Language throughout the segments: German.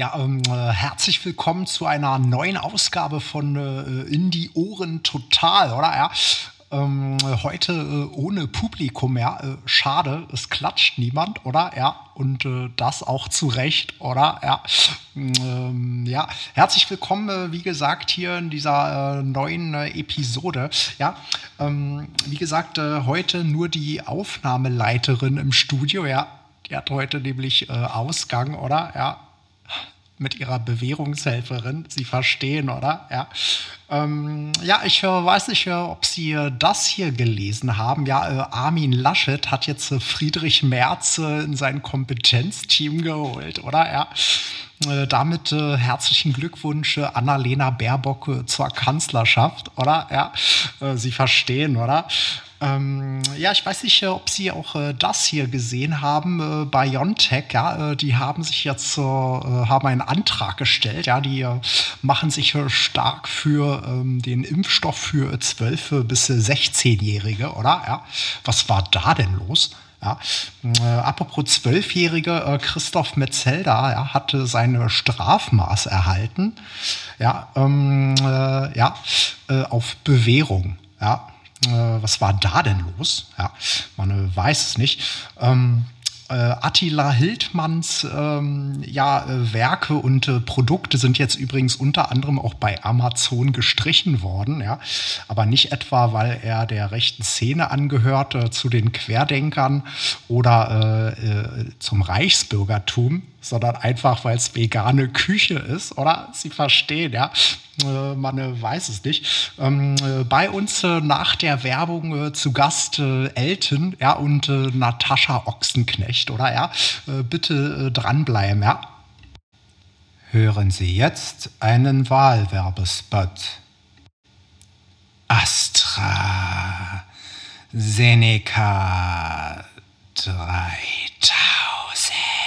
Ja, ähm, äh, herzlich willkommen zu einer neuen Ausgabe von äh, In die Ohren Total, oder? Ja. Ähm, heute äh, ohne Publikum, ja. Äh, schade, es klatscht niemand, oder? Ja. Und äh, das auch zu Recht, oder? Ja. Ähm, ja. Herzlich willkommen, äh, wie gesagt, hier in dieser neuen Episode. Ja. Ähm, wie gesagt, heute nur die Aufnahmeleiterin im Studio, ja. Die hat heute nämlich Ausgang, oder? Ja mit ihrer Bewährungshelferin. Sie verstehen, oder? Ja. Ähm, ja, ich äh, weiß nicht, äh, ob Sie äh, das hier gelesen haben. Ja, Armin Laschet hat jetzt Friedrich Merz in sein Kompetenzteam geholt, oder? Ja. Damit herzlichen Glückwunsch, Annalena Baerbock zur Kanzlerschaft, oder? Ja, Sie verstehen, oder? Ähm, ja, ich weiß nicht, äh, ob Sie auch äh, das hier gesehen haben. Äh, BioNTech, ja, äh, die haben sich jetzt äh, haben einen Antrag gestellt. Ja, die äh, machen sich stark für ähm, den Impfstoff für 12 bis 16-Jährige, oder? Ja, was war da denn los? Ja, äh, apropos Zwölfjährige, äh, Christoph Metzelda ja, hatte seine Strafmaß erhalten. Ja, ähm, äh, ja, auf Bewährung. Ja, äh, was war da denn los? Ja, man äh, weiß es nicht. Ähm, äh, Attila Hildmanns ähm, ja, äh, Werke und äh, Produkte sind jetzt übrigens unter anderem auch bei Amazon gestrichen worden, ja. Aber nicht etwa, weil er der rechten Szene angehört, äh, zu den Querdenkern oder zum Reichsbürgertum, sondern einfach, weil es vegane Küche ist, oder? Sie verstehen, ja. Äh, man äh, weiß es nicht. Ähm, äh, bei uns nach der Werbung zu Gast Elton ja, und Natascha Ochsenknecht, oder? Ja, bitte dranbleiben, ja. Hören Sie jetzt einen Wahlwerbespot. Astra Seneca 3000.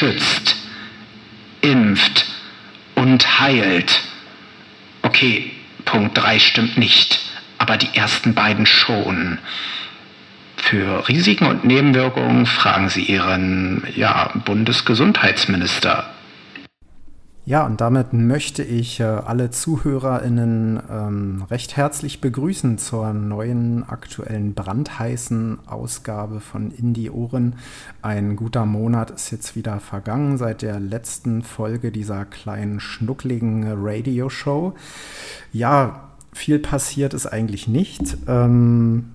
schützt, impft und heilt. Okay, Punkt 3 stimmt nicht, aber die ersten beiden schon. Für Risiken und Nebenwirkungen fragen Sie Ihren ja, Bundesgesundheitsminister. Ja, und damit möchte ich äh, alle ZuhörerInnen ähm, recht herzlich begrüßen zur neuen, aktuellen, brandheißen Ausgabe von Indie Ohren. Ein guter Monat ist jetzt wieder vergangen seit der letzten Folge dieser kleinen, schnuckligen Radioshow. Ja, viel passiert ist eigentlich nicht. Ähm,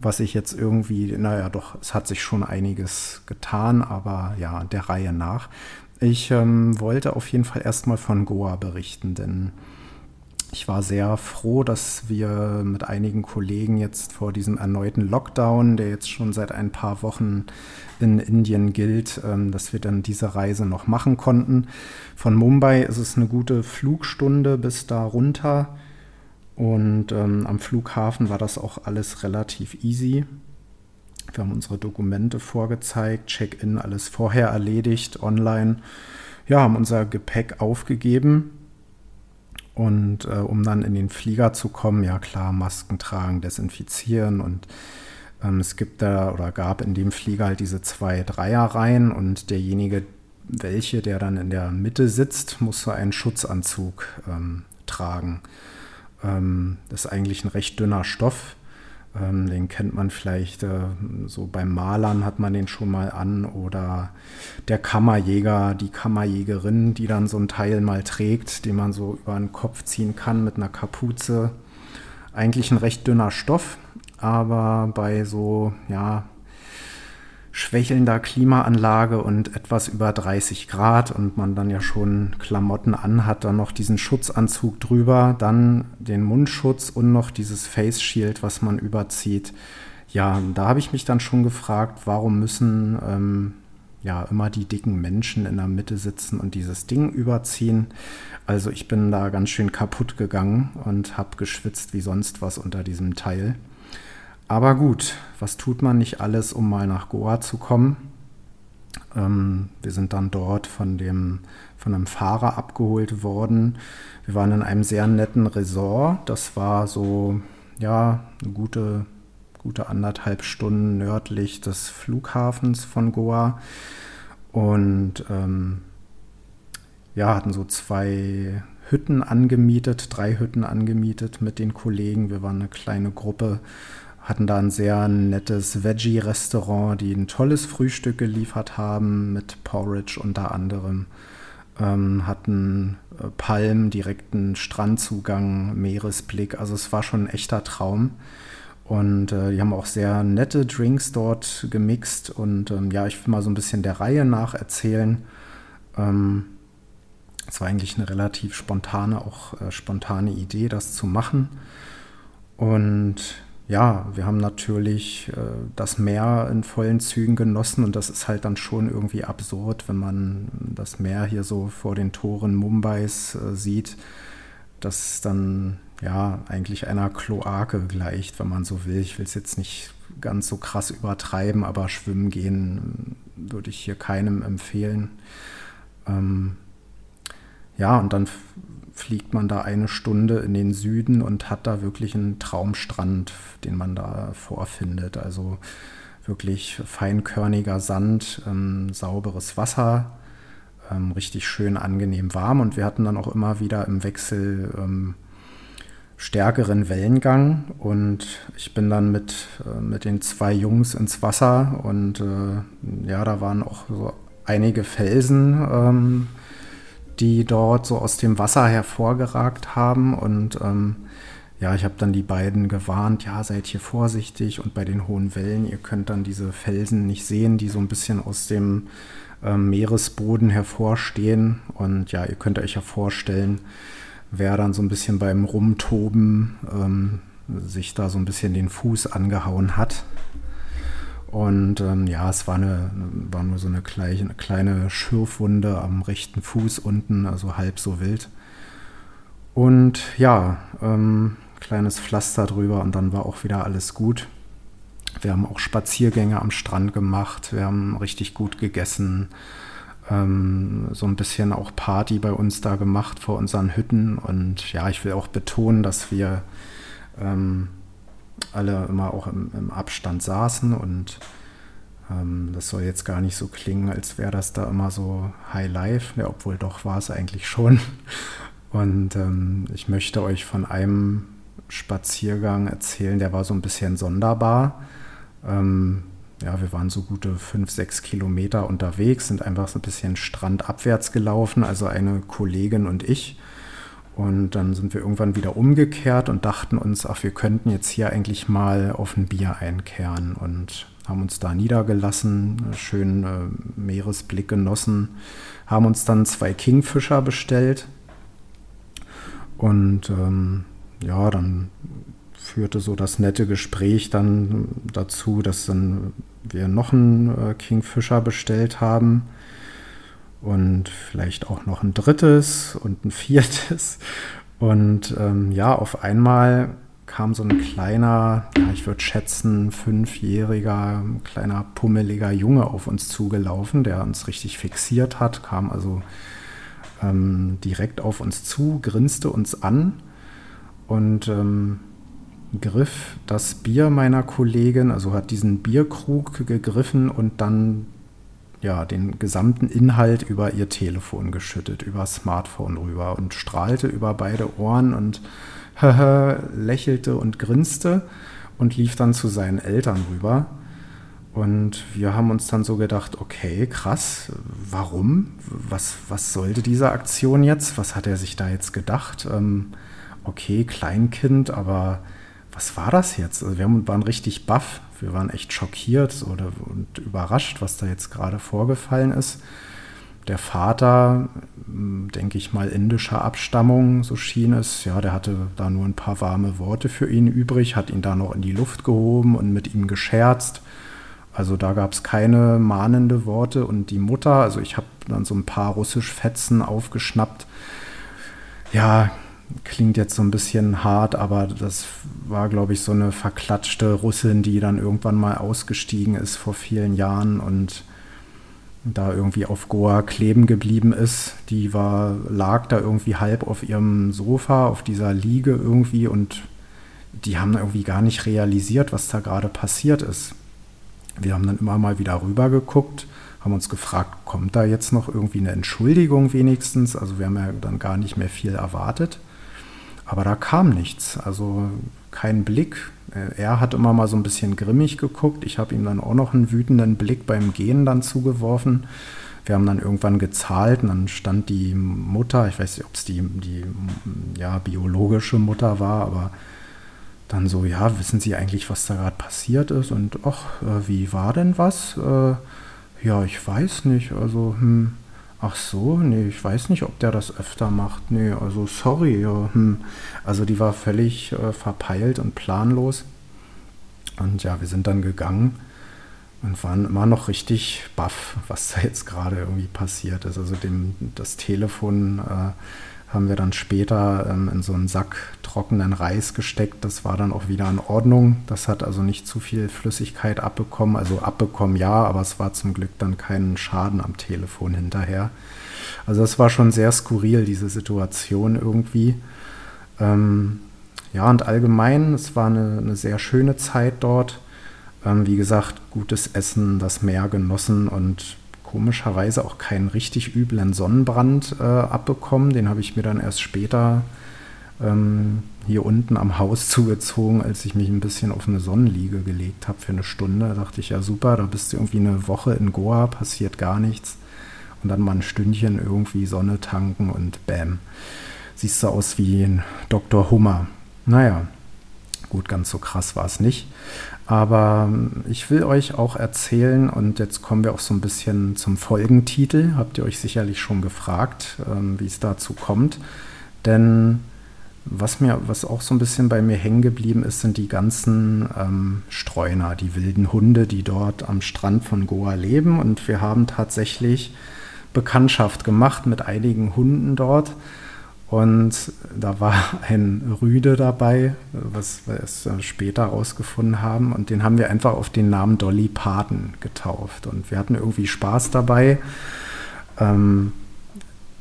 was ich jetzt irgendwie, naja, doch, es hat sich schon einiges getan, aber ja, der Reihe nach. Ich ähm, wollte auf jeden Fall erstmal von Goa berichten, denn ich war sehr froh, dass wir mit einigen Kollegen jetzt vor diesem erneuten Lockdown, der jetzt schon seit ein paar Wochen in Indien gilt, ähm, dass wir dann diese Reise noch machen konnten. Von Mumbai ist es eine gute Flugstunde bis da runter. Und ähm, am Flughafen war das auch alles relativ easy. Wir haben unsere Dokumente vorgezeigt, Check-in alles vorher erledigt, online. Ja, haben unser Gepäck aufgegeben. Und äh, um dann in den Flieger zu kommen, ja klar, Masken tragen, desinfizieren und ähm, es gibt da oder gab in dem Flieger halt diese zwei Dreierreihen und derjenige, welche, der dann in der Mitte sitzt, muss so einen Schutzanzug ähm, tragen. Ähm, das ist eigentlich ein recht dünner Stoff ähm, den kennt man vielleicht äh, so beim Malern hat man den schon mal an oder der Kammerjäger, die Kammerjägerin, die dann so ein Teil mal trägt, den man so über den Kopf ziehen kann mit einer Kapuze. Eigentlich ein recht dünner Stoff, aber bei so, ja, schwächelnder Klimaanlage und etwas über 30 Grad und man dann ja schon Klamotten anhat, dann noch diesen Schutzanzug drüber, dann den Mundschutz und noch dieses Face Shield, was man überzieht. Ja, da habe ich mich dann schon gefragt, warum müssen ähm, ja immer die dicken Menschen in der Mitte sitzen und dieses Ding überziehen. Also ich bin da ganz schön kaputt gegangen und habe geschwitzt wie sonst was unter diesem Teil. Aber gut, was tut man nicht alles, um mal nach Goa zu kommen? Ähm, wir sind dann dort von, dem, von einem Fahrer abgeholt worden. Wir waren in einem sehr netten Resort. Das war so, ja, eine gute, gute anderthalb Stunden nördlich des Flughafens von Goa. Und ähm, ja, hatten so zwei Hütten angemietet, drei Hütten angemietet mit den Kollegen. Wir waren eine kleine Gruppe hatten da ein sehr nettes Veggie-Restaurant, die ein tolles Frühstück geliefert haben mit Porridge unter anderem. Ähm, hatten äh, Palmen, direkten Strandzugang, Meeresblick. Also es war schon ein echter Traum. Und äh, die haben auch sehr nette Drinks dort gemixt. Und ähm, ja, ich will mal so ein bisschen der Reihe nach erzählen. Ähm, es war eigentlich eine relativ spontane, auch äh, spontane Idee, das zu machen. Und ja, wir haben natürlich äh, das Meer in vollen Zügen genossen und das ist halt dann schon irgendwie absurd, wenn man das Meer hier so vor den Toren Mumbais äh, sieht, das dann ja eigentlich einer Kloake gleicht, wenn man so will. Ich will es jetzt nicht ganz so krass übertreiben, aber schwimmen gehen würde ich hier keinem empfehlen. Ähm, ja, und dann fliegt man da eine Stunde in den Süden und hat da wirklich einen Traumstrand, den man da vorfindet. Also wirklich feinkörniger Sand, ähm, sauberes Wasser, ähm, richtig schön angenehm warm. Und wir hatten dann auch immer wieder im Wechsel ähm, stärkeren Wellengang. Und ich bin dann mit, äh, mit den zwei Jungs ins Wasser und äh, ja, da waren auch so einige Felsen ähm, die dort so aus dem Wasser hervorgeragt haben. Und ähm, ja, ich habe dann die beiden gewarnt, ja, seid hier vorsichtig und bei den hohen Wellen, ihr könnt dann diese Felsen nicht sehen, die so ein bisschen aus dem ähm, Meeresboden hervorstehen. Und ja, ihr könnt euch ja vorstellen, wer dann so ein bisschen beim Rumtoben ähm, sich da so ein bisschen den Fuß angehauen hat. Und ähm, ja, es war, eine, war nur so eine kleine, eine kleine Schürfwunde am rechten Fuß unten, also halb so wild. Und ja, ähm, kleines Pflaster drüber und dann war auch wieder alles gut. Wir haben auch Spaziergänge am Strand gemacht, wir haben richtig gut gegessen, ähm, so ein bisschen auch Party bei uns da gemacht vor unseren Hütten. Und ja, ich will auch betonen, dass wir ähm, alle immer auch im, im Abstand saßen und ähm, das soll jetzt gar nicht so klingen, als wäre das da immer so High Life, ja, obwohl doch war es eigentlich schon. Und ähm, ich möchte euch von einem Spaziergang erzählen, der war so ein bisschen sonderbar. Ähm, ja, wir waren so gute fünf, sechs Kilometer unterwegs, sind einfach so ein bisschen strandabwärts gelaufen, also eine Kollegin und ich. Und dann sind wir irgendwann wieder umgekehrt und dachten uns, ach, wir könnten jetzt hier eigentlich mal auf ein Bier einkehren und haben uns da niedergelassen, schönen äh, Meeresblick genossen, haben uns dann zwei Kingfischer bestellt. Und ähm, ja, dann führte so das nette Gespräch dann dazu, dass dann wir noch einen äh, Kingfisher bestellt haben und vielleicht auch noch ein drittes und ein viertes. Und ähm, ja, auf einmal kam so ein kleiner, ja, ich würde schätzen, fünfjähriger, kleiner, pummeliger Junge auf uns zugelaufen, der uns richtig fixiert hat, kam also ähm, direkt auf uns zu, grinste uns an und ähm, griff das Bier meiner Kollegin, also hat diesen Bierkrug gegriffen und dann ja, den gesamten Inhalt über ihr Telefon geschüttet, über Smartphone rüber und strahlte über beide Ohren und lächelte und grinste und lief dann zu seinen Eltern rüber. Und wir haben uns dann so gedacht, okay, krass, warum? Was, was sollte diese Aktion jetzt? Was hat er sich da jetzt gedacht? Ähm, okay, Kleinkind, aber was war das jetzt? Also wir waren richtig baff, wir waren echt schockiert oder, und überrascht, was da jetzt gerade vorgefallen ist. Der Vater, hm, denke ich mal, indischer Abstammung, so schien es, ja, der hatte da nur ein paar warme Worte für ihn übrig, hat ihn da noch in die Luft gehoben und mit ihm gescherzt. Also da gab es keine mahnende Worte und die Mutter, also ich habe dann so ein paar Russisch-Fetzen aufgeschnappt. Ja, klingt jetzt so ein bisschen hart, aber das war, glaube ich, so eine verklatschte Russin, die dann irgendwann mal ausgestiegen ist vor vielen Jahren und da irgendwie auf Goa kleben geblieben ist. Die war, lag da irgendwie halb auf ihrem Sofa, auf dieser Liege irgendwie und die haben irgendwie gar nicht realisiert, was da gerade passiert ist. Wir haben dann immer mal wieder rüber geguckt, haben uns gefragt, kommt da jetzt noch irgendwie eine Entschuldigung wenigstens? Also wir haben ja dann gar nicht mehr viel erwartet. Aber da kam nichts. Also kein Blick. Er hat immer mal so ein bisschen grimmig geguckt. Ich habe ihm dann auch noch einen wütenden Blick beim Gehen dann zugeworfen. Wir haben dann irgendwann gezahlt und dann stand die Mutter, ich weiß nicht, ob es die, die ja, biologische Mutter war, aber dann so, ja, wissen Sie eigentlich, was da gerade passiert ist? Und ach, äh, wie war denn was? Äh, ja, ich weiß nicht. Also, hm, ach so, nee, ich weiß nicht, ob der das öfter macht. Nee, also sorry. Ja, hm. Also die war völlig äh, verpeilt und planlos. Und ja, wir sind dann gegangen und waren immer noch richtig baff, was da jetzt gerade irgendwie passiert ist. Also dem, das Telefon äh, haben wir dann später ähm, in so einen Sack trockenen Reis gesteckt. Das war dann auch wieder in Ordnung. Das hat also nicht zu viel Flüssigkeit abbekommen. Also abbekommen ja, aber es war zum Glück dann kein Schaden am Telefon hinterher. Also es war schon sehr skurril, diese Situation irgendwie. Ähm, ja, und allgemein, es war eine, eine sehr schöne Zeit dort. Ähm, wie gesagt, gutes Essen, das Meer genossen und komischerweise auch keinen richtig üblen Sonnenbrand äh, abbekommen. Den habe ich mir dann erst später ähm, hier unten am Haus zugezogen, als ich mich ein bisschen auf eine Sonnenliege gelegt habe für eine Stunde. Da dachte ich, ja super, da bist du irgendwie eine Woche in Goa, passiert gar nichts. Und dann mal ein Stündchen irgendwie Sonne tanken und bam, siehst du aus wie ein Dr. Hummer. Naja, gut, ganz so krass war es nicht. Aber ähm, ich will euch auch erzählen, und jetzt kommen wir auch so ein bisschen zum Folgentitel. Habt ihr euch sicherlich schon gefragt, ähm, wie es dazu kommt. Denn was mir, was auch so ein bisschen bei mir hängen geblieben ist, sind die ganzen ähm, Streuner, die wilden Hunde, die dort am Strand von Goa leben. Und wir haben tatsächlich Bekanntschaft gemacht mit einigen Hunden dort. Und da war ein Rüde dabei, was wir erst später herausgefunden haben. Und den haben wir einfach auf den Namen Dolly Parton getauft. Und wir hatten irgendwie Spaß dabei, ähm,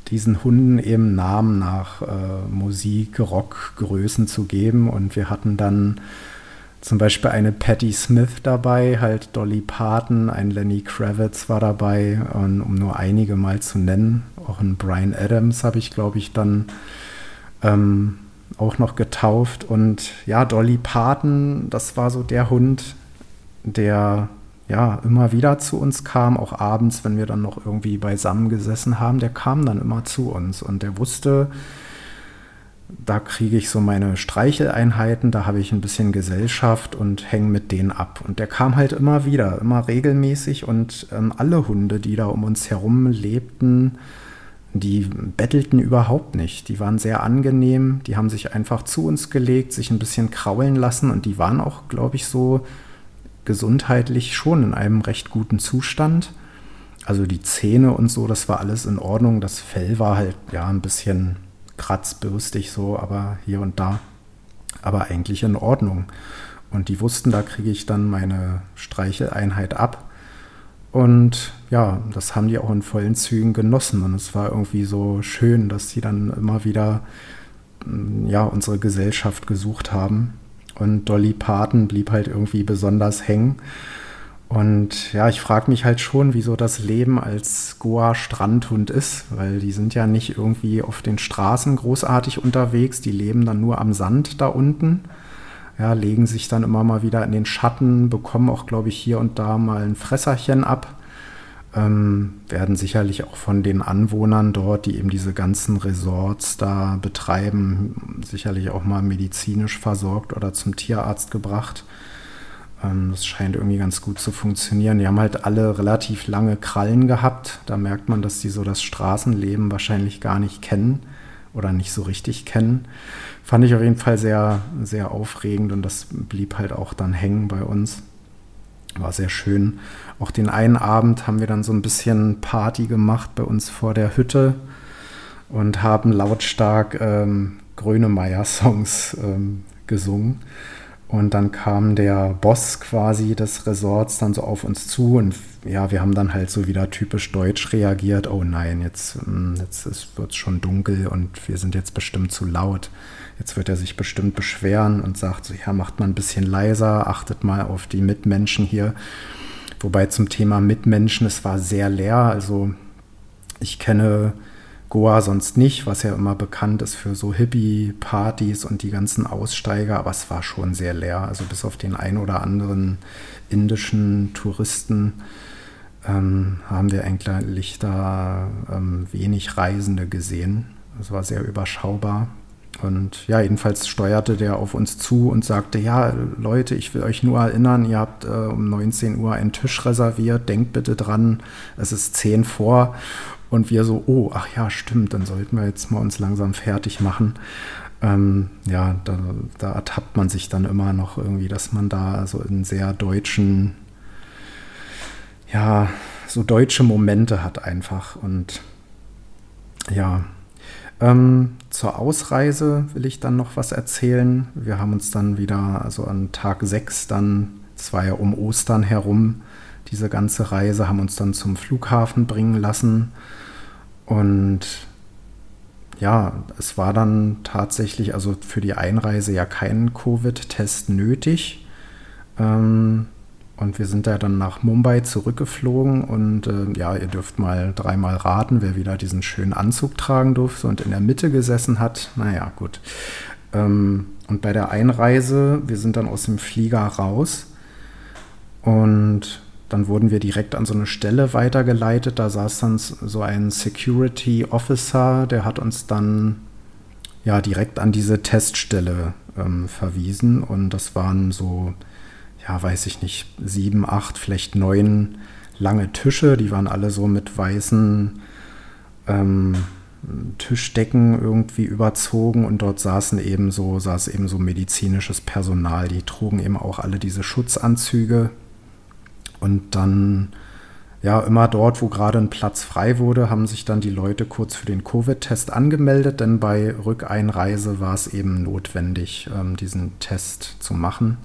diesen Hunden eben Namen nach äh, Musik, Rock, Größen zu geben. Und wir hatten dann zum Beispiel eine Patti Smith dabei, halt Dolly Parton, ein Lenny Kravitz war dabei, um nur einige mal zu nennen. Auch ein Brian Adams habe ich, glaube ich, dann ähm, auch noch getauft. Und ja, Dolly Parton, das war so der Hund, der ja immer wieder zu uns kam, auch abends, wenn wir dann noch irgendwie beisammen gesessen haben, der kam dann immer zu uns und der wusste, da kriege ich so meine Streicheleinheiten, da habe ich ein bisschen Gesellschaft und hänge mit denen ab. Und der kam halt immer wieder, immer regelmäßig und ähm, alle Hunde, die da um uns herum lebten, die bettelten überhaupt nicht. Die waren sehr angenehm, die haben sich einfach zu uns gelegt, sich ein bisschen kraulen lassen und die waren auch, glaube ich, so gesundheitlich schon in einem recht guten Zustand. Also die Zähne und so, das war alles in Ordnung. Das Fell war halt ja ein bisschen kratzbürstig so, aber hier und da. Aber eigentlich in Ordnung. Und die wussten, da kriege ich dann meine Streicheleinheit ab. Und ja, das haben die auch in vollen Zügen genossen. Und es war irgendwie so schön, dass sie dann immer wieder mm, ja, unsere Gesellschaft gesucht haben. Und Dolly Parton blieb halt irgendwie besonders hängen. Und ja, ich frage mich halt schon, wieso das Leben als Goa-Strandhund ist, weil die sind ja nicht irgendwie auf den Straßen großartig unterwegs, die leben dann nur am Sand da unten, ja, legen sich dann immer mal wieder in den Schatten, bekommen auch, glaube ich, hier und da mal ein Fresserchen ab, ähm, werden sicherlich auch von den Anwohnern dort, die eben diese ganzen Resorts da betreiben, sicherlich auch mal medizinisch versorgt oder zum Tierarzt gebracht. Ähm, das scheint irgendwie ganz gut zu funktionieren. Die haben halt alle relativ lange Krallen gehabt. Da merkt man, dass die so das Straßenleben wahrscheinlich gar nicht kennen oder nicht so richtig kennen. Fand ich auf jeden Fall sehr, sehr aufregend und das blieb halt auch dann hängen bei uns. War sehr schön. Auch den einen Abend haben wir dann so ein bisschen Party gemacht bei uns vor der Hütte und haben lautstark ähm, Grönemeyer-Songs ähm, gesungen. Und dann kam der Boss quasi des Resorts dann so auf uns zu und ja, wir haben dann halt so wieder typisch deutsch reagiert. Oh nein, jetzt, hm, jetzt wird es schon dunkel und wir sind jetzt bestimmt zu laut. Jetzt wird er sich bestimmt beschweren und sagt so, ja, macht mal ein bisschen leiser, achtet mal auf die Mitmenschen hier. Wobei zum Thema Mitmenschen, es war sehr leer. Also ich kenne Goa sonst nicht, was ja immer bekannt ist für so Hippie-Partys und die ganzen Aussteiger, aber es war schon sehr leer. Also bis auf den ein oder anderen indischen Touristen ähm, haben wir eigentlich da ähm, wenig Reisende gesehen. Es war sehr überschaubar. Und ja, jedenfalls steuerte der auf uns zu und sagte, ja, Leute, ich will euch nur erinnern, ihr habt äh, um 19 Uhr einen Tisch reserviert, denkt bitte dran, es ist 10 vor. Und wir so, oh, ach ja, stimmt, dann sollten wir jetzt mal uns langsam fertig machen. Ähm, ja, da, da, ertappt man sich dann immer noch irgendwie, dass man da so in sehr deutschen, ja, so deutsche Momente hat einfach. Und ja, ähm, zur Ausreise will ich dann noch was erzählen. Wir haben uns dann wieder, also an Tag 6 dann, es war ja um Ostern herum, diese ganze Reise, haben uns dann zum Flughafen bringen lassen. Und ja, es war dann tatsächlich, also für die Einreise ja kein Covid-Test nötig. Ähm, und wir sind da dann nach Mumbai zurückgeflogen und äh, ja, ihr dürft mal dreimal raten, wer wieder diesen schönen Anzug tragen durfte und in der Mitte gesessen hat. Naja, gut. Ähm, und bei der Einreise, wir sind dann aus dem Flieger raus und dann wurden wir direkt an so eine Stelle weitergeleitet. Da saß dann so ein Security Officer, der hat uns dann ja direkt an diese Teststelle ähm, verwiesen. Und das waren so, ja, weiß ich nicht, sieben, acht, vielleicht neun lange Tische. Die waren alle so mit weißen ähm, Tischdecken irgendwie überzogen und dort saßen eben so, saß eben so medizinisches Personal. Die trugen eben auch alle diese Schutzanzüge, und dann, ja, immer dort, wo gerade ein Platz frei wurde, haben sich dann die Leute kurz für den Covid-Test angemeldet, denn bei Rückeinreise war es eben notwendig, ähm, diesen Test zu machen.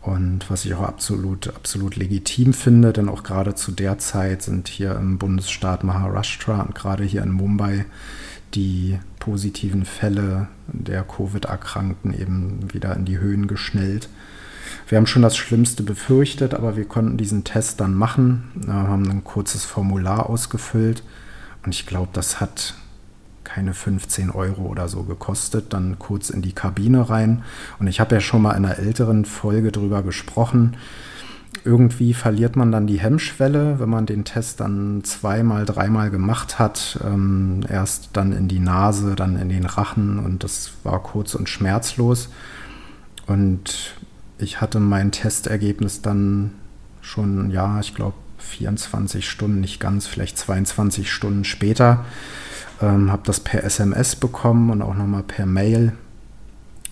Und was ich auch absolut, absolut legitim finde, denn auch gerade zu der Zeit sind hier im Bundesstaat Maharashtra und gerade hier in Mumbai die positiven Fälle der Covid-Erkrankten eben wieder in die Höhen geschnellt. Wir haben schon das Schlimmste befürchtet, aber wir konnten diesen Test dann machen, Wir haben ein kurzes Formular ausgefüllt und ich glaube, das hat keine 15 Euro oder so gekostet, dann kurz in die Kabine rein. Und ich habe ja schon mal in einer älteren Folge drüber gesprochen. Irgendwie verliert man dann die Hemmschwelle, wenn man den Test dann zweimal, dreimal gemacht hat. Ähm, erst dann in die Nase, dann in den Rachen und das war kurz und schmerzlos. Und ich hatte mein Testergebnis dann schon, ja, ich glaube 24 Stunden, nicht ganz, vielleicht 22 Stunden später. Ähm, habe das per SMS bekommen und auch nochmal per Mail.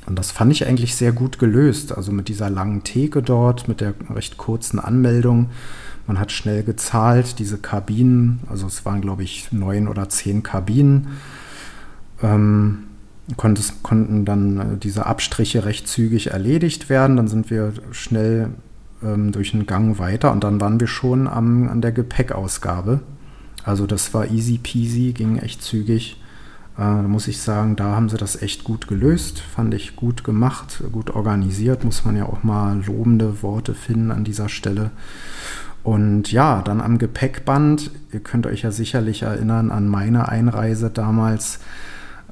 Und das fand ich eigentlich sehr gut gelöst. Also mit dieser langen Theke dort, mit der recht kurzen Anmeldung. Man hat schnell gezahlt, diese Kabinen, also es waren glaube ich neun oder zehn Kabinen. Ähm, konntest, konnten dann äh, diese Abstriche recht zügig erledigt werden. Dann sind wir schnell ähm, durch einen Gang weiter und dann waren wir schon am, an der Gepäckausgabe. Also das war easy peasy, ging echt zügig. Äh, muss ich sagen, da haben sie das echt gut gelöst, fand ich gut gemacht, gut organisiert, muss man ja auch mal lobende Worte finden an dieser Stelle. Und ja, dann am Gepäckband, ihr könnt euch ja sicherlich erinnern an meine Einreise damals,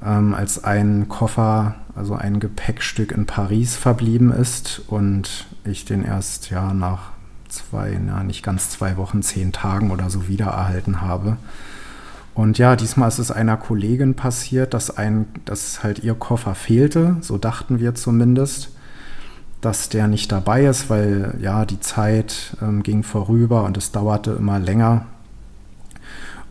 ähm, als ein Koffer, also ein Gepäckstück in Paris verblieben ist und ich den erst ja nach zwei, na, nicht ganz zwei Wochen, zehn Tagen oder so wiedererhalten habe. Und ja, diesmal ist es einer Kollegin passiert, dass, ein, dass halt ihr Koffer fehlte, so dachten wir zumindest, dass der nicht dabei ist, weil ja, die Zeit ähm, ging vorüber und es dauerte immer länger.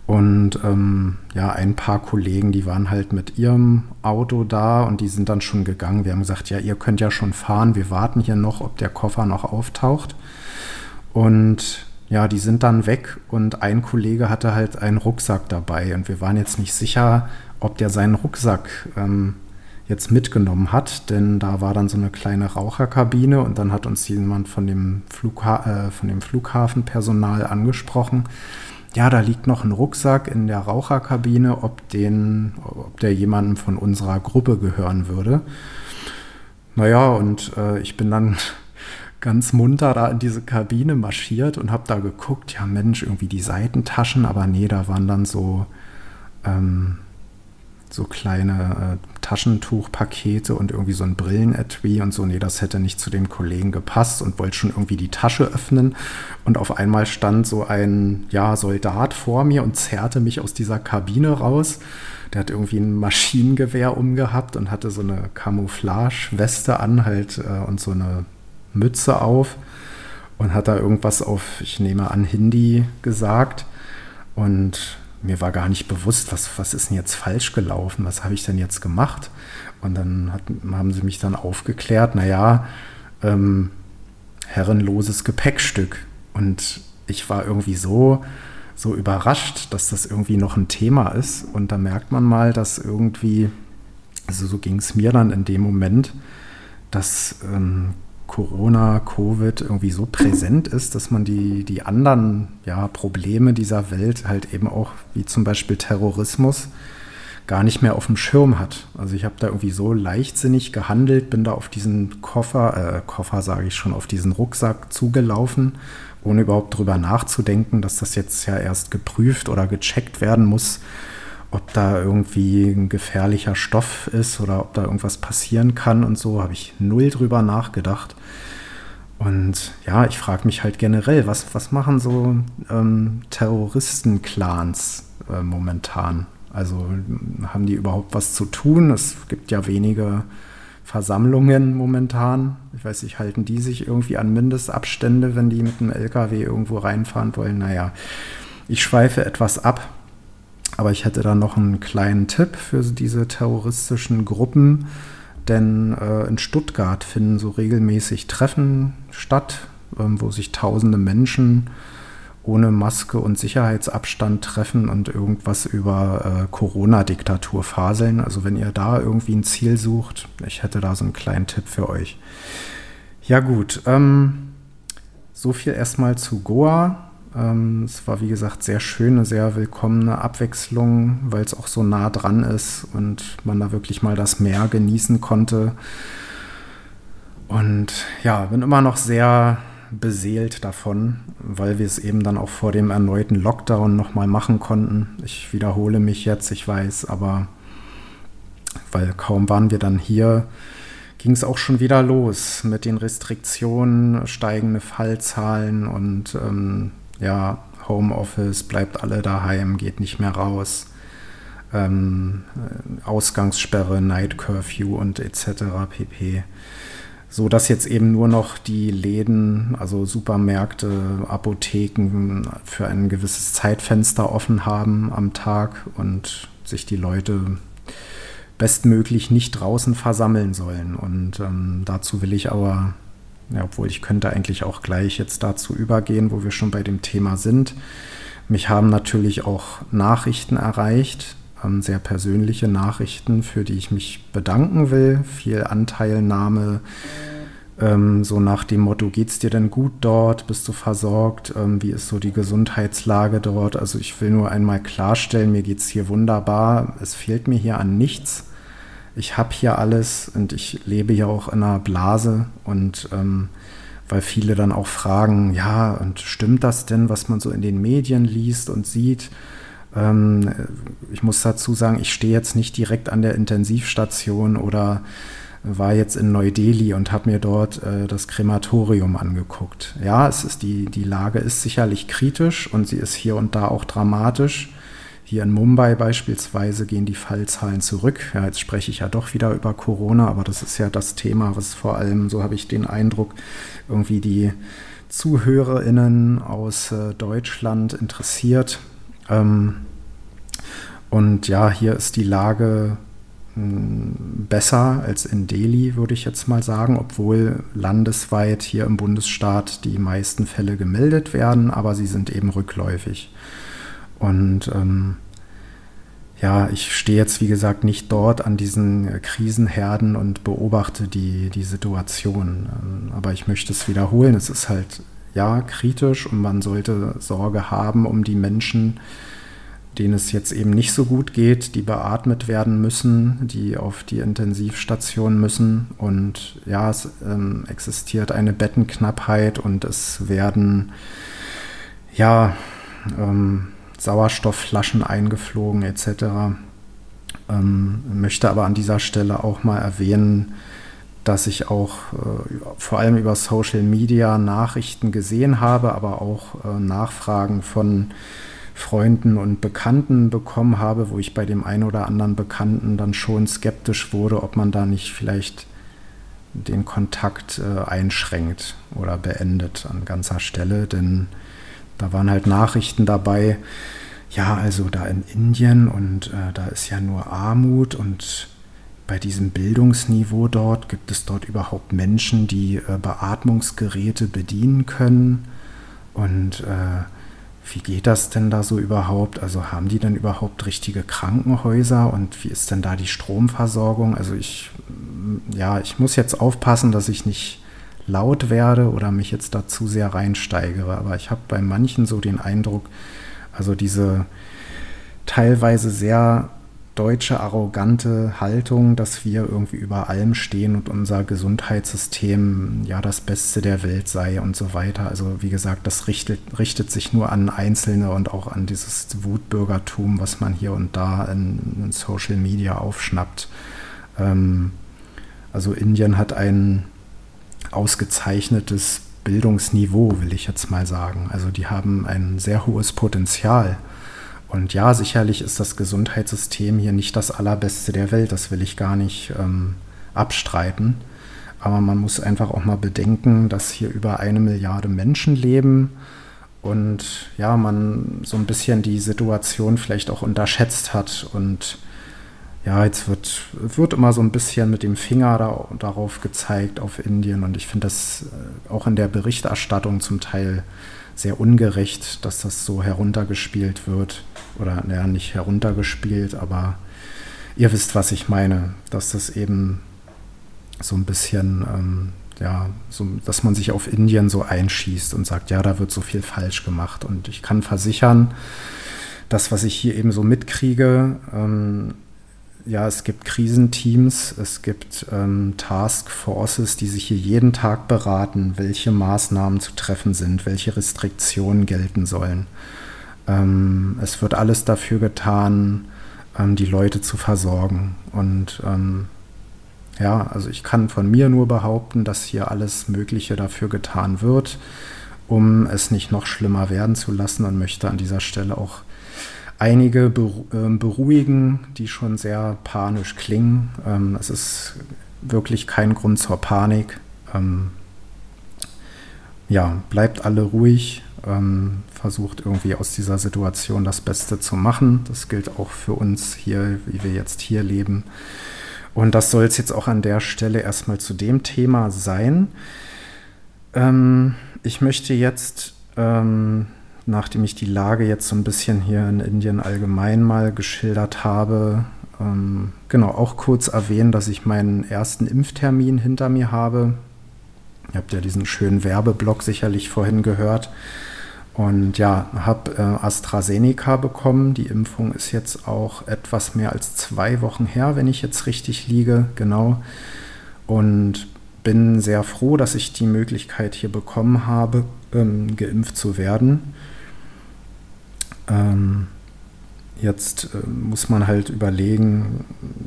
Und ähm, ja, ein paar Kollegen, die waren halt mit ihrem Auto da und die sind dann schon gegangen. Wir haben gesagt, ja, ihr könnt ja schon fahren, wir warten hier noch, ob der Koffer noch auftaucht. Und ja, die sind dann weg und ein Kollege hatte halt einen Rucksack dabei und wir waren jetzt nicht sicher, ob der seinen Rucksack ähm, jetzt mitgenommen hat, denn da war dann so eine kleine Raucherkabine und dann hat uns jemand von dem, Flugha äh, von dem Flughafenpersonal angesprochen. Ja, da liegt noch ein Rucksack in der Raucherkabine, ob, den, ob der jemandem von unserer Gruppe gehören würde. Naja, und äh, ich bin dann ganz munter da in diese Kabine marschiert und habe da geguckt, ja Mensch, irgendwie die Seitentaschen, aber nee, da waren dann so, ähm, so kleine äh, Taschentuchpakete und irgendwie so ein Brillenetui und so. Nee, das hätte nicht zu dem Kollegen gepasst und wollte schon irgendwie die Tasche öffnen. Und auf einmal stand so ein ja, Soldat vor mir und zerrte mich aus dieser Kabine raus. Der hat irgendwie ein Maschinengewehr umgehabt und hatte so eine Camouflage-Weste an halt äh, und so eine Mütze auf und hat da irgendwas auf, ich nehme an, Hindi gesagt. Und mir war gar nicht bewusst, was, was ist denn jetzt falsch gelaufen, was habe ich denn jetzt gemacht? Und dann hat, haben sie mich dann aufgeklärt, naja, ähm, herrenloses Gepäckstück. Und ich war irgendwie so, so überrascht, dass das irgendwie noch ein Thema ist. Und da merkt man mal, dass irgendwie, also so ging es mir dann in dem Moment, dass ähm, Corona, Covid irgendwie so präsent ist, dass man die, die anderen ja, Probleme dieser Welt halt eben auch, wie zum Beispiel Terrorismus, gar nicht mehr auf dem Schirm hat. Also ich habe da irgendwie so leichtsinnig gehandelt, bin da auf diesen Koffer, äh, Koffer sage ich schon, auf diesen Rucksack zugelaufen, ohne überhaupt drüber nachzudenken, dass das jetzt ja erst geprüft oder gecheckt werden muss, ob da irgendwie ein gefährlicher Stoff ist oder ob da irgendwas passieren kann und so, habe ich null drüber nachgedacht. Und ja, ich frage mich halt generell, was, was machen so ähm, Terroristen-Clans äh, momentan? Also haben die überhaupt was zu tun? Es gibt ja wenige Versammlungen momentan. Ich weiß nicht, halten die sich irgendwie an Mindestabstände, wenn die mit einem LKW irgendwo reinfahren wollen? Naja, ich schweife etwas ab. Aber ich hätte da noch einen kleinen Tipp für diese terroristischen Gruppen denn äh, in Stuttgart finden so regelmäßig Treffen statt, ähm, wo sich tausende Menschen ohne Maske und Sicherheitsabstand treffen und irgendwas über äh, Corona-Diktatur faseln. Also wenn ihr da irgendwie ein Ziel sucht, ich hätte da so einen kleinen Tipp für euch. Ja gut, ähm, so viel erstmal zu Goa. Ähm, es war, wie gesagt, sehr schöne, sehr willkommene Abwechslung, weil es auch so nah dran ist und man da wirklich mal das Meer genießen konnte. Und ja, bin immer noch sehr beseelt davon, weil wir es eben dann auch vor dem erneuten Lockdown nochmal machen konnten. Ich wiederhole mich jetzt, ich weiß, aber weil kaum waren wir dann hier, ging es auch schon wieder los mit den Restriktionen, steigende Fallzahlen und ähm, ja, Homeoffice, bleibt alle daheim, geht nicht mehr raus. Ähm, Ausgangssperre, Night Curfew und etc. pp. So dass jetzt eben nur noch die Läden, also Supermärkte, Apotheken für ein gewisses Zeitfenster offen haben am Tag und sich die Leute bestmöglich nicht draußen versammeln sollen. Und ähm, dazu will ich aber ja, obwohl ich könnte eigentlich auch gleich jetzt dazu übergehen, wo wir schon bei dem Thema sind. Mich haben natürlich auch Nachrichten erreicht, ähm, sehr persönliche Nachrichten, für die ich mich bedanken will. Viel Anteilnahme, ähm, so nach dem Motto, geht's dir denn gut dort? Bist du versorgt? Ähm, wie ist so die Gesundheitslage dort? Also ich will nur einmal klarstellen, mir geht's hier wunderbar. Es fehlt mir hier an nichts ich habe hier alles und ich lebe ja auch in einer Blase und ähm, weil viele dann auch fragen, ja, und stimmt das denn, was man so in den Medien liest und sieht? Ähm, ich muss dazu sagen, ich stehe jetzt nicht direkt an der Intensivstation oder war jetzt in Neu-Delhi und habe mir dort äh, das Krematorium angeguckt. Ja, es ist die, die Lage ist sicherlich kritisch und sie ist hier und da auch dramatisch. Hier in Mumbai beispielsweise gehen die Fallzahlen zurück. Ja, jetzt spreche ich ja doch wieder über Corona, aber das ist ja das Thema, was vor allem, so habe ich den Eindruck, irgendwie die ZuhörerInnen aus äh, Deutschland interessiert. Ähm, und ja, hier ist die Lage hm, besser als in Delhi, würde ich jetzt mal sagen, obwohl landesweit hier im Bundesstaat die meisten Fälle gemeldet werden, aber sie sind eben rückläufig. Und ähm, ja, ich stehe jetzt, wie gesagt, nicht dort an diesen Krisenherden und beobachte die, die Situation. Ähm, aber ich möchte es wiederholen. Es ist halt, ja, kritisch und man sollte Sorge haben um die Menschen, denen es jetzt eben nicht so gut geht, die beatmet werden müssen, die auf die Intensivstation müssen. Und ja, es ähm, existiert eine Bettenknappheit und es werden, ja, ähm, Sauerstoffflaschen eingeflogen etc. Ähm, möchte aber an dieser Stelle auch mal erwähnen, dass ich auch äh, vor allem über Social Media Nachrichten gesehen habe, aber auch äh, Nachfragen von Freunden und Bekannten bekommen habe, wo ich bei dem einen oder anderen Bekannten dann schon skeptisch wurde, ob man da nicht vielleicht den Kontakt äh, einschränkt oder beendet an ganzer Stelle, denn da waren halt Nachrichten dabei, ja, also da in Indien und äh, da ist ja nur Armut und bei diesem Bildungsniveau dort gibt es dort überhaupt Menschen, die äh, Beatmungsgeräte bedienen können und äh, wie geht das denn da so überhaupt? Also haben die denn überhaupt richtige Krankenhäuser und wie ist denn da die Stromversorgung? Also ich, ja, ich muss jetzt aufpassen, dass ich nicht laut werde oder mich jetzt da zu sehr reinsteigere. Aber ich habe bei manchen so den Eindruck, also diese teilweise sehr deutsche arrogante Haltung, dass wir irgendwie über allem stehen und unser Gesundheitssystem ja das Beste der Welt sei und so weiter. Also wie gesagt, das richtet, richtet sich nur an Einzelne und auch an dieses Wutbürgertum, was man hier und da in, in Social Media aufschnappt. Ähm, also Indien hat ein ausgezeichnetes Bildungsniveau, will ich jetzt mal sagen. Also die haben ein sehr hohes Potenzial. Und ja, sicherlich ist das Gesundheitssystem hier nicht das allerbeste der Welt, das will ich gar nicht ähm, abstreiten. Aber man muss einfach auch mal bedenken, dass hier über eine Milliarde Menschen leben und ja, man so ein bisschen die Situation vielleicht auch unterschätzt hat und ja, jetzt wird, wird immer so ein bisschen mit dem Finger da, darauf gezeigt, auf Indien. Und ich finde das äh, auch in der Berichterstattung zum Teil sehr ungerecht, dass das so heruntergespielt wird. Oder naja, nicht heruntergespielt, aber ihr wisst, was ich meine, dass das eben so ein bisschen, ähm, ja, so, dass man sich auf Indien so einschießt und sagt, ja, da wird so viel falsch gemacht. Und ich kann versichern, das, was ich hier eben so mitkriege, ähm, ja, es gibt Krisenteams, es gibt ähm, Taskforces, die sich hier jeden Tag beraten, welche Maßnahmen zu treffen sind, welche Restriktionen gelten sollen. Ähm, es wird alles dafür getan, ähm, die Leute zu versorgen. Und ähm, ja, also ich kann von mir nur behaupten, dass hier alles Mögliche dafür getan wird, um es nicht noch schlimmer werden zu lassen und möchte an dieser Stelle auch einige ähm, beruhigen, die schon sehr panisch klingen. Ähm, es ist wirklich kein Grund zur Panik. Ähm, ja, bleibt alle ruhig, versucht irgendwie aus dieser Situation das Beste zu machen. Das gilt auch für uns hier, wie wir jetzt hier leben. Und das soll es jetzt auch an der Stelle erstmal zu dem Thema sein. ich möchte jetzt nachdem ich die Lage jetzt so ein bisschen hier in Indien allgemein mal geschildert habe, ähm, genau auch kurz erwähnen, dass ich meinen ersten Impftermin hinter mir habe. Ihr habt ja diesen schönen Werbeblock sicherlich vorhin gehört. Und ja, habe äh, AstraZeneca bekommen. Die Impfung ist jetzt auch etwas mehr als zwei Wochen her, wenn ich jetzt richtig liege, genau. Und bin sehr froh, dass ich die Möglichkeit hier bekommen habe, ähm, geimpft zu werden. Ähm, jetzt äh, muss man halt überlegen,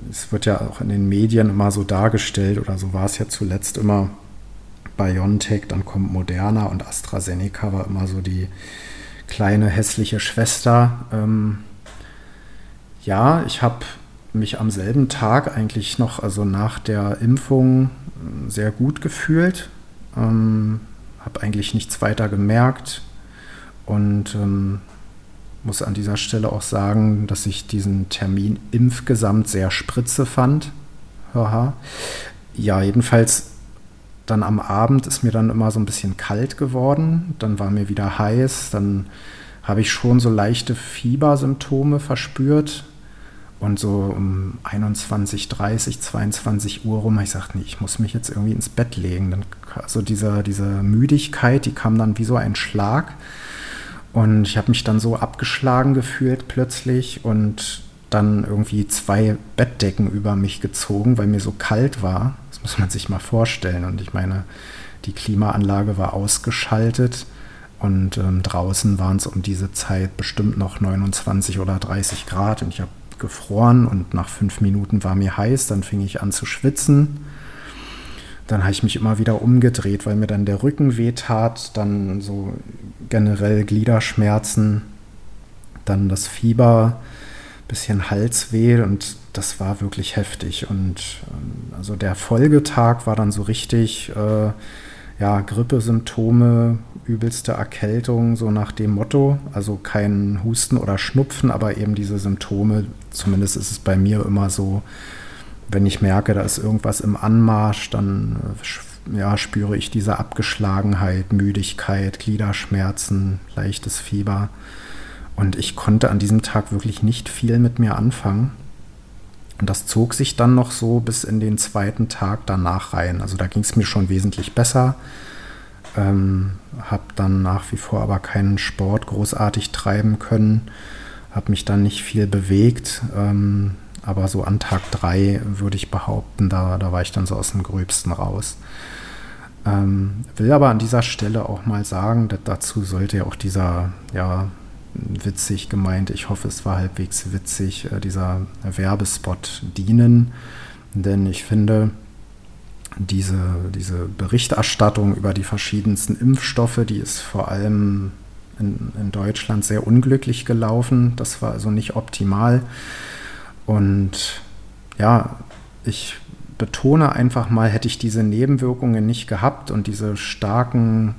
es wird ja auch in den Medien immer so dargestellt, oder so war es ja zuletzt immer BioNTech, dann kommt Moderna und AstraZeneca war immer so die kleine hässliche Schwester. Ähm, ja, ich habe mich am selben Tag eigentlich noch, also nach der Impfung, sehr gut gefühlt. Ähm, habe eigentlich nichts weiter gemerkt und ähm, muss an dieser Stelle auch sagen, dass ich diesen Termin Impfgesamt sehr spritze fand. Haha. Ja, jedenfalls dann am Abend ist mir dann immer so ein bisschen kalt geworden. Dann war mir wieder heiß. Dann habe ich schon so leichte Fiebersymptome verspürt. Und so um 21, 30, 22 Uhr rum, ich sagte, nee, ich muss mich jetzt irgendwie ins Bett legen. Dann, also diese, diese Müdigkeit, die kam dann wie so ein Schlag. Und ich habe mich dann so abgeschlagen gefühlt plötzlich und dann irgendwie zwei Bettdecken über mich gezogen, weil mir so kalt war. Das muss man sich mal vorstellen. Und ich meine, die Klimaanlage war ausgeschaltet und ähm, draußen waren es um diese Zeit bestimmt noch 29 oder 30 Grad und ich habe gefroren und nach fünf Minuten war mir heiß, dann fing ich an zu schwitzen. Dann habe ich mich immer wieder umgedreht, weil mir dann der Rücken wehtat, dann so generell Gliederschmerzen, dann das Fieber, bisschen Halsweh und das war wirklich heftig. Und ähm, also der Folgetag war dann so richtig, äh, ja, Grippesymptome, übelste Erkältung, so nach dem Motto. Also kein Husten oder Schnupfen, aber eben diese Symptome, zumindest ist es bei mir immer so, wenn ich merke, da ist irgendwas im Anmarsch, dann äh, ja, spüre ich diese Abgeschlagenheit, Müdigkeit, Gliederschmerzen, leichtes Fieber. Und ich konnte an diesem Tag wirklich nicht viel mit mir anfangen. Und das zog sich dann noch so bis in den zweiten Tag danach rein. Also da ging es mir schon wesentlich besser. Ähm, habe dann nach wie vor aber keinen Sport großartig treiben können. Habe mich dann nicht viel bewegt. Ähm, aber so an Tag drei würde ich behaupten, da, da war ich dann so aus dem Gröbsten raus. Ähm, will aber an dieser Stelle auch mal sagen, dazu sollte ja auch dieser ja, witzig gemeint, ich hoffe, es war halbwegs witzig, äh, dieser Werbespot dienen. Denn ich finde, diese, diese Berichterstattung über die verschiedensten Impfstoffe, die ist vor allem in, in Deutschland sehr unglücklich gelaufen. Das war also nicht optimal. Und ja, ich betone einfach mal, hätte ich diese Nebenwirkungen nicht gehabt und diese starken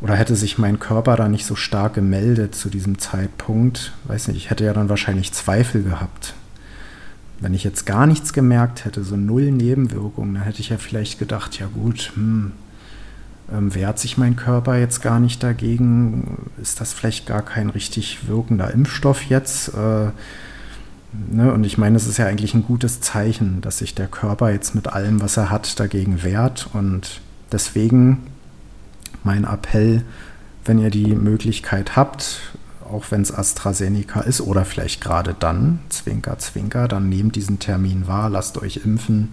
oder hätte sich mein Körper da nicht so stark gemeldet zu diesem Zeitpunkt, weiß nicht, ich hätte ja dann wahrscheinlich Zweifel gehabt. Wenn ich jetzt gar nichts gemerkt hätte, so null Nebenwirkungen, dann hätte ich ja vielleicht gedacht, ja gut, hm, ähm, wehrt sich mein Körper jetzt gar nicht dagegen? Ist das vielleicht gar kein richtig wirkender Impfstoff jetzt? Äh, ne? Und ich meine, es ist ja eigentlich ein gutes Zeichen, dass sich der Körper jetzt mit allem, was er hat, dagegen wehrt. Und deswegen mein Appell, wenn ihr die Möglichkeit habt, auch wenn es AstraZeneca ist oder vielleicht gerade dann, Zwinker, Zwinker, dann nehmt diesen Termin wahr, lasst euch impfen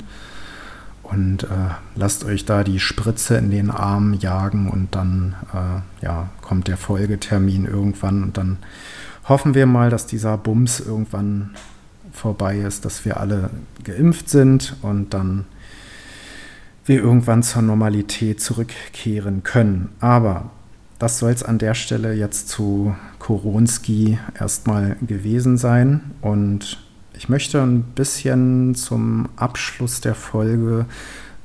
und äh, lasst euch da die Spritze in den Arm jagen und dann äh, ja, kommt der Folgetermin irgendwann und dann hoffen wir mal, dass dieser Bums irgendwann vorbei ist, dass wir alle geimpft sind und dann wir irgendwann zur Normalität zurückkehren können. Aber das soll es an der Stelle jetzt zu Koronski erstmal gewesen sein. Und ich möchte ein bisschen zum Abschluss der Folge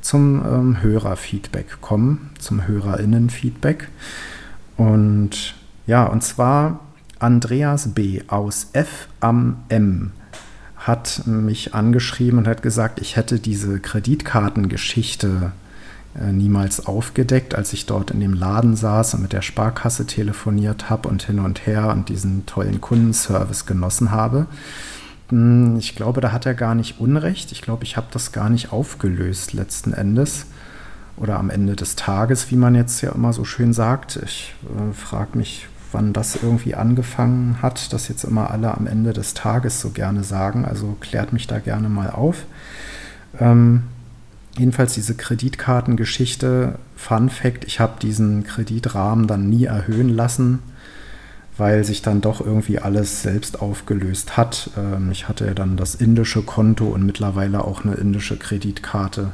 zum ähm, Hörerfeedback kommen, zum Hörerinnenfeedback. Und ja, und zwar Andreas B. aus F am M hat mich angeschrieben und hat gesagt, ich hätte diese Kreditkartengeschichte äh, niemals aufgedeckt, als ich dort in dem Laden saß und mit der Sparkasse telefoniert habe und hin und her und diesen tollen Kundenservice genossen habe. Hm, ich glaube, da hat er gar nicht Unrecht. Ich glaube, ich habe das gar nicht aufgelöst letzten Endes oder am Ende des Tages, wie man jetzt ja immer so schön sagt. Ich äh, frage mich, wann das irgendwie angefangen hat, das jetzt immer alle am Ende des Tages so gerne sagen. Also klärt mich da gerne mal auf. Ähm, jedenfalls diese Kreditkartengeschichte, Fun Fact, ich habe diesen Kreditrahmen dann nie erhöhen lassen, weil sich dann doch irgendwie alles selbst aufgelöst hat. Ähm, ich hatte dann das indische Konto und mittlerweile auch eine indische Kreditkarte,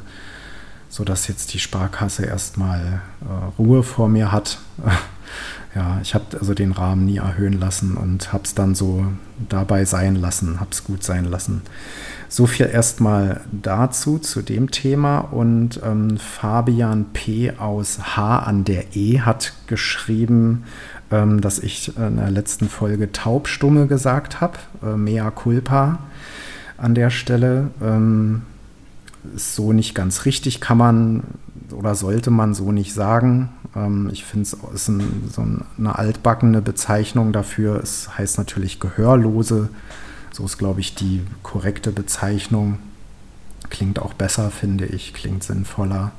sodass jetzt die Sparkasse erstmal äh, Ruhe vor mir hat. ja, ich habe also den Rahmen nie erhöhen lassen und habe es dann so dabei sein lassen, habe es gut sein lassen. So viel erstmal dazu, zu dem Thema. Und ähm, Fabian P. aus H an der E hat geschrieben, ähm, dass ich in der letzten Folge Taubstumme gesagt habe. Äh, mea culpa an der Stelle. Ähm, ist so nicht ganz richtig, kann man oder sollte man so nicht sagen. Ähm, ich finde es ist ein, so eine altbackene Bezeichnung dafür. Es heißt natürlich Gehörlose. So ist, glaube ich, die korrekte Bezeichnung. Klingt auch besser, finde ich, klingt sinnvoller.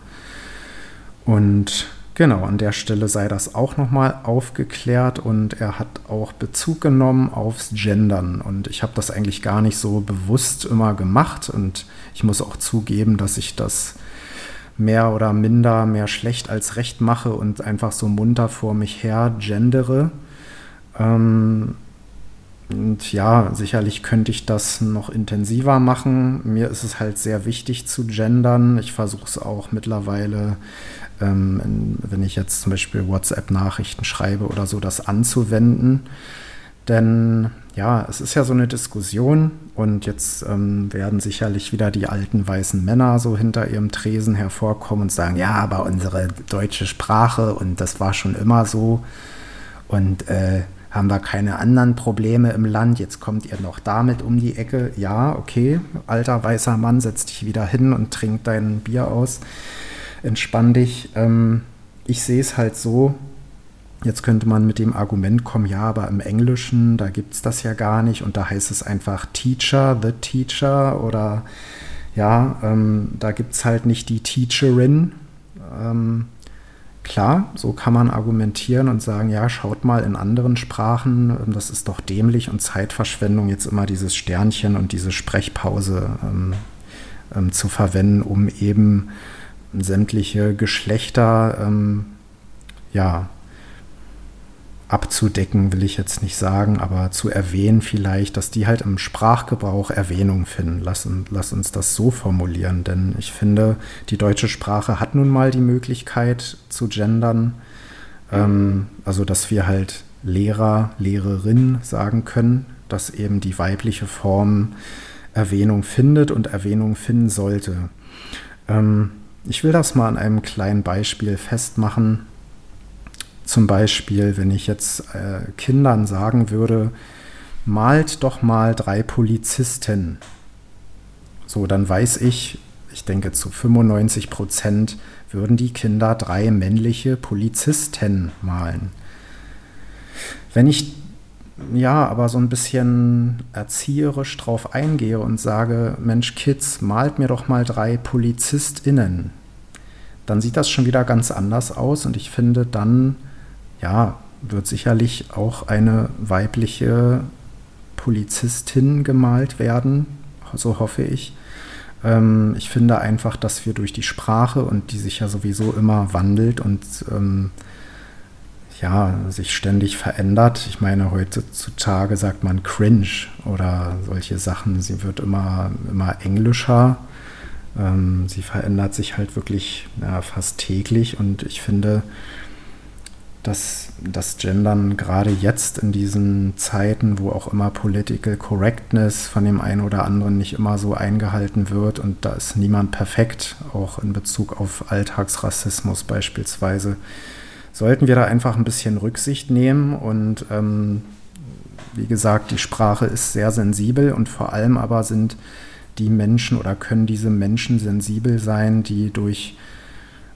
Und genau, an der Stelle sei das auch nochmal aufgeklärt und er hat auch Bezug genommen aufs Gendern. Und ich habe das eigentlich gar nicht so bewusst immer gemacht und ich muss auch zugeben, dass ich das mehr oder minder, mehr schlecht als recht mache und einfach so munter vor mich her gendere. Ähm, und ja, sicherlich könnte ich das noch intensiver machen. Mir ist es halt sehr wichtig zu gendern. Ich versuche es auch mittlerweile, ähm, wenn ich jetzt zum Beispiel WhatsApp-Nachrichten schreibe oder so, das anzuwenden. Denn ja, es ist ja so eine Diskussion und jetzt ähm, werden sicherlich wieder die alten weißen Männer so hinter ihrem Tresen hervorkommen und sagen, ja, aber unsere deutsche Sprache und das war schon immer so und äh, haben wir keine anderen Probleme im Land, jetzt kommt ihr noch damit um die Ecke. Ja, okay, alter weißer Mann, setz dich wieder hin und trink dein Bier aus, entspann dich. Ähm, ich sehe es halt so, Jetzt könnte man mit dem Argument kommen, ja, aber im Englischen, da gibt es das ja gar nicht und da heißt es einfach Teacher, the Teacher oder ja, ähm, da gibt es halt nicht die Teacherin. Ähm, klar, so kann man argumentieren und sagen, ja, schaut mal in anderen Sprachen, ähm, das ist doch dämlich und Zeitverschwendung, jetzt immer dieses Sternchen und diese Sprechpause ähm, ähm, zu verwenden, um eben sämtliche Geschlechter ähm, ja, abzudecken, will ich jetzt nicht sagen, aber zu erwähnen vielleicht, dass die halt im Sprachgebrauch Erwähnung finden. Lass, lass uns das so formulieren, denn ich finde, die deutsche Sprache hat nun mal die Möglichkeit zu gendern, ähm, also dass wir halt Lehrer, Lehrerin sagen können, dass eben die weibliche Form Erwähnung findet und Erwähnung finden sollte. Ähm, ich will das mal an einem kleinen Beispiel festmachen zum Beispiel, wenn ich jetzt äh, Kindern sagen würde, malt doch mal drei Polizisten. So, dann weiß ich, ich denke zu 95 Prozent würden die Kinder drei männliche Polizisten malen. Wenn ich ja, aber so ein bisschen erzieherisch drauf eingehe und sage, Mensch, Kids, malt mir doch mal drei PolizistInnen, dann sieht das schon wieder ganz anders aus und ich finde, dann ja, wird sicherlich auch eine weibliche Polizistin gemalt werden, so hoffe ich. Ähm, ich finde einfach, dass wir durch die Sprache und die sich ja sowieso immer wandelt und ähm, ja, sich ständig verändert. Ich meine, heutzutage sagt man cringe oder solche Sachen. Sie wird immer, immer englischer. Ähm, sie verändert sich halt wirklich ja, fast täglich und ich finde, dass das Gendern gerade jetzt in diesen Zeiten, wo auch immer Political Correctness von dem einen oder anderen nicht immer so eingehalten wird und da ist niemand perfekt, auch in Bezug auf Alltagsrassismus beispielsweise, sollten wir da einfach ein bisschen Rücksicht nehmen und ähm, wie gesagt, die Sprache ist sehr sensibel und vor allem aber sind die Menschen oder können diese Menschen sensibel sein, die durch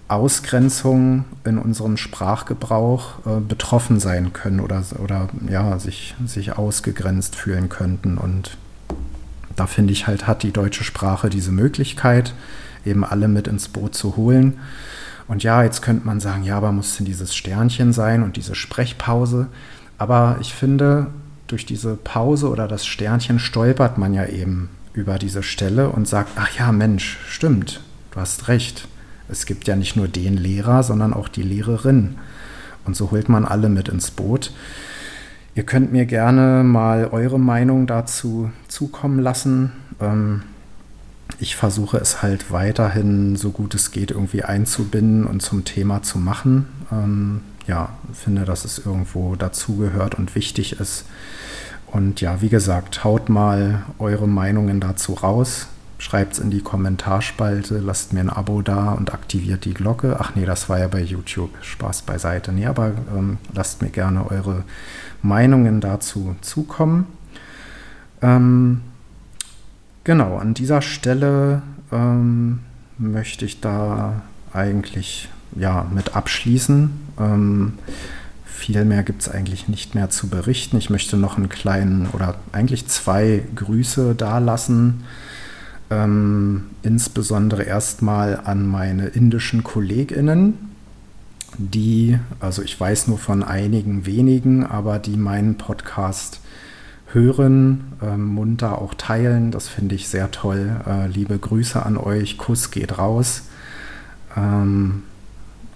Ausgrenzung in unserem Sprachgebrauch äh, betroffen sein können oder, oder ja, sich, sich ausgegrenzt fühlen könnten. Und da finde ich halt, hat die deutsche Sprache diese Möglichkeit, eben alle mit ins Boot zu holen. Und ja, jetzt könnte man sagen, ja, aber muss denn dieses Sternchen sein und diese Sprechpause? Aber ich finde, durch diese Pause oder das Sternchen stolpert man ja eben über diese Stelle und sagt, ach ja, Mensch, stimmt, du hast recht es gibt ja nicht nur den Lehrer, sondern auch die Lehrerin. Und so holt man alle mit ins Boot. Ihr könnt mir gerne mal eure Meinung dazu zukommen lassen. Ähm, ich versuche es halt weiterhin, so gut es geht, irgendwie einzubinden und zum Thema zu machen. Ähm, ja, finde, dass es irgendwo dazugehört und wichtig ist. Und ja, wie gesagt, haut mal eure Meinungen dazu raus schreibt es in die Kommentarspalte, lasst mir ein Abo da und aktiviert die Glocke. Ach nee, das war ja bei YouTube. Spaß beiseite. Nee, aber ähm, lasst mir gerne eure Meinungen dazu zukommen. Ähm, genau, an dieser Stelle ähm, möchte ich da eigentlich ja, mit abschließen. Ähm, viel mehr gibt es eigentlich nicht mehr zu berichten. Ich möchte noch einen kleinen oder eigentlich zwei Grüße dalassen. Ähm, insbesondere erstmal an meine indischen KollegInnen, die, also ich weiß nur von einigen wenigen, aber die meinen Podcast hören, ähm, munter auch teilen. Das finde ich sehr toll. Äh, liebe Grüße an euch. Kuss geht raus. Ähm,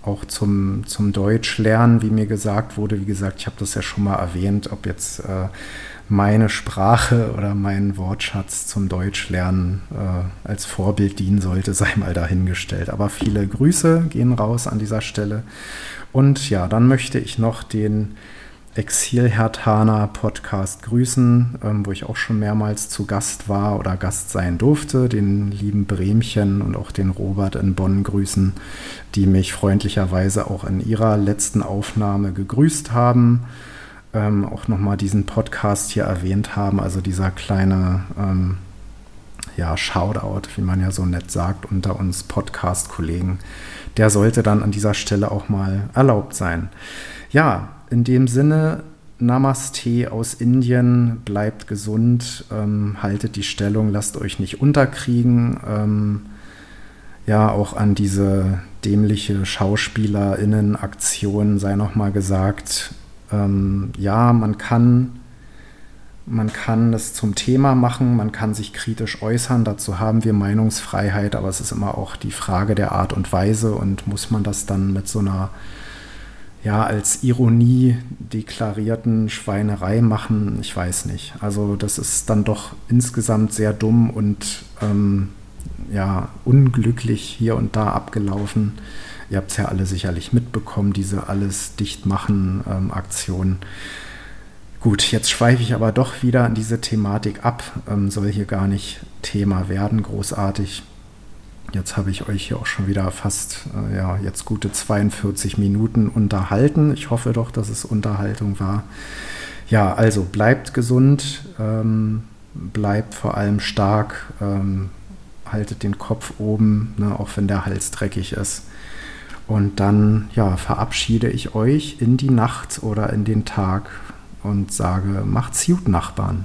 auch zum, zum Deutsch lernen, wie mir gesagt wurde. Wie gesagt, ich habe das ja schon mal erwähnt, ob jetzt äh, meine Sprache oder mein Wortschatz zum Deutschlernen äh, als Vorbild dienen sollte, sei mal dahingestellt. Aber viele Grüße gehen raus an dieser Stelle. Und ja, dann möchte ich noch den Exil-Hertaner Podcast grüßen, ähm, wo ich auch schon mehrmals zu Gast war oder Gast sein durfte. Den lieben Bremchen und auch den Robert in Bonn grüßen, die mich freundlicherweise auch in ihrer letzten Aufnahme gegrüßt haben. Ähm, auch nochmal diesen Podcast hier erwähnt haben. Also dieser kleine ähm, ja, Shoutout, wie man ja so nett sagt, unter uns Podcast-Kollegen. Der sollte dann an dieser Stelle auch mal erlaubt sein. Ja, in dem Sinne, Namaste aus Indien, bleibt gesund, ähm, haltet die Stellung, lasst euch nicht unterkriegen. Ähm, ja, auch an diese dämliche SchauspielerInnen-Aktion sei nochmal gesagt, ähm, ja, man kann, man kann es zum Thema machen, man kann sich kritisch äußern, dazu haben wir Meinungsfreiheit, aber es ist immer auch die Frage der Art und Weise und muss man das dann mit so einer ja, als Ironie deklarierten Schweinerei machen, ich weiß nicht. Also das ist dann doch insgesamt sehr dumm und ähm, ja, unglücklich hier und da abgelaufen. Ihr habt es ja alle sicherlich mitbekommen, diese alles dicht machen ähm, Aktion. Gut, jetzt schweife ich aber doch wieder an diese Thematik ab, ähm, soll hier gar nicht Thema werden, großartig. Jetzt habe ich euch hier auch schon wieder fast, äh, ja, jetzt gute 42 Minuten unterhalten. Ich hoffe doch, dass es Unterhaltung war. Ja, also bleibt gesund, ähm, bleibt vor allem stark, ähm, haltet den Kopf oben, ne, auch wenn der Hals dreckig ist. Und dann, ja, verabschiede ich euch in die Nacht oder in den Tag und sage, macht's gut, Nachbarn.